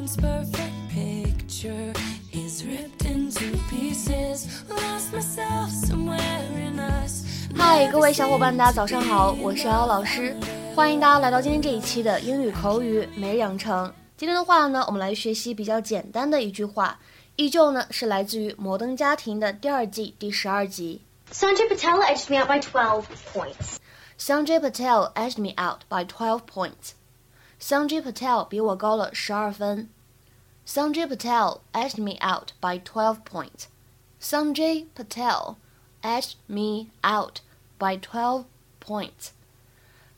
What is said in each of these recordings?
picture is ripped into pieces lost myself somewhere in us hi 各位小伙伴大家早上好我是 l 老师欢迎大家来到今天这一期的英语口语每日养成今天的话呢我们来学习比较简单的一句话依旧呢是来自于摩登家庭的第二季第十二集 sanj patel edged me out by twelve points sanj patel edged me out by twelve points Sanjay Patel 比我高了十二分。Sanjay Patel edged me out by twelve points. Sanjay Patel edged me out by twelve points.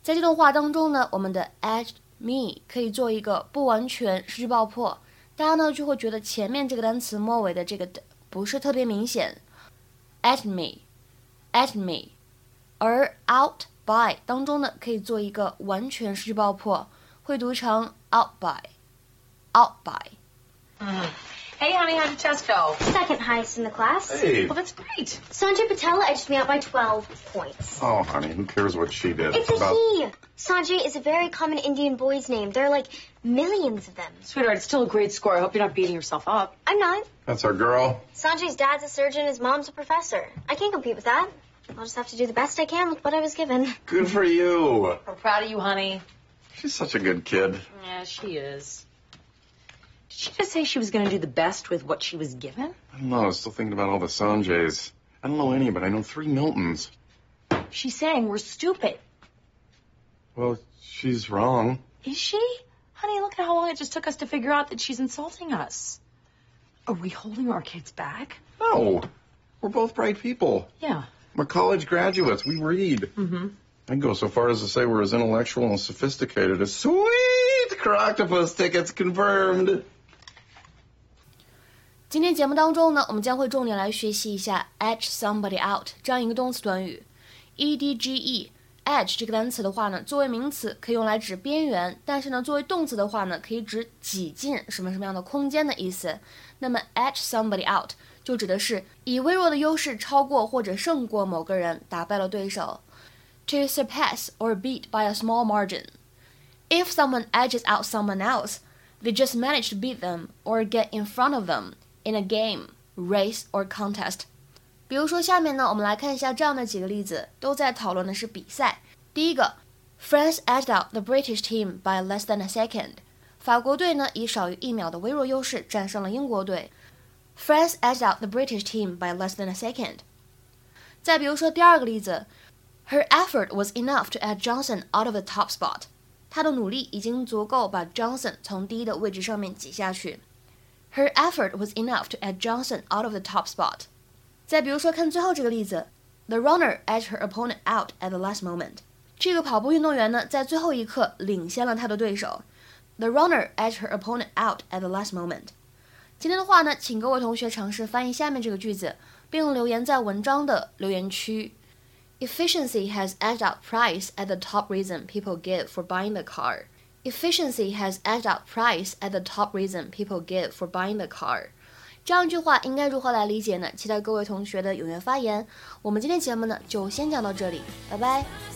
在这段话当中呢，我们的 edged me 可以做一个不完全失去爆破，大家呢就会觉得前面这个单词末尾的这个的不是特别明显。edged me，edged me，而 out by 当中呢可以做一个完全失去爆破，会读成 out by，out by。 Hey, honey, how'd your test go? Second highest in the class. Hey. Well, that's great. Sanjay Patel edged me out by 12 points. Oh, honey, who cares what she did? It's a he. Sanjay is a very common Indian boy's name. There are like millions of them. Sweetheart, it's still a great score. I hope you're not beating yourself up. I'm not. That's our girl. Sanjay's dad's a surgeon, his mom's a professor. I can't compete with that. I'll just have to do the best I can with what I was given. Good for you. We're proud of you, honey. She's such a good kid. Yeah, she is. Did she just say she was going to do the best with what she was given? I don't know. I was still thinking about all the Sanjays. I don't know any, but I know three Miltons. She's saying we're stupid. Well, she's wrong. Is she? Honey, look at how long it just took us to figure out that she's insulting us. Are we holding our kids back? No. We're both bright people. Yeah. We're college graduates. We read. Mm-hmm. I'd go so far as to say we're as intellectual and sophisticated as sweet Croctopus tickets confirmed. 今天节目当中呢，我们将会重点来学习一下 edge somebody out 这样一个动词短语。e d g e edge 这个单词的话呢，作为名词可以用来指边缘，但是呢，作为动词的话呢，可以指挤进什么什么样的空间的意思。那么 edge somebody out 就指的是以微弱的优势超过或者胜过某个人，打败了对手。To surpass or beat by a small margin. If someone edges out someone else, they just manage to beat them or get in front of them in a game, race or contest. 比如说，下面呢，我们来看一下这样的几个例子，都在讨论的是比赛。第一个，France edged out the British team by less than a second。法国队呢以少于一秒的微弱优势战胜了英国队。France edged out the British team by less than a second。再比如说第二个例子 ，Her effort was enough to edge Johnson out of the top spot。她的努力已经足够把 Johnson 从第一的位置上面挤下去。Her effort was enough to edge Johnson out of the top spot。再比如说，看最后这个例子，The runner edged her opponent out at the last moment。这个跑步运动员呢，在最后一刻领先了他的对手。The runner edged her opponent out at the last moment。今天的话呢，请各位同学尝试翻译下面这个句子，并留言在文章的留言区。 Efficiency has edged out price at the top reason people give for buying the car. Efficiency has edged out price at the top reason people give for buying the car. 这样一句话应该如何来理解呢？期待各位同学的踊跃发言。我们今天节目呢就先讲到这里，拜拜。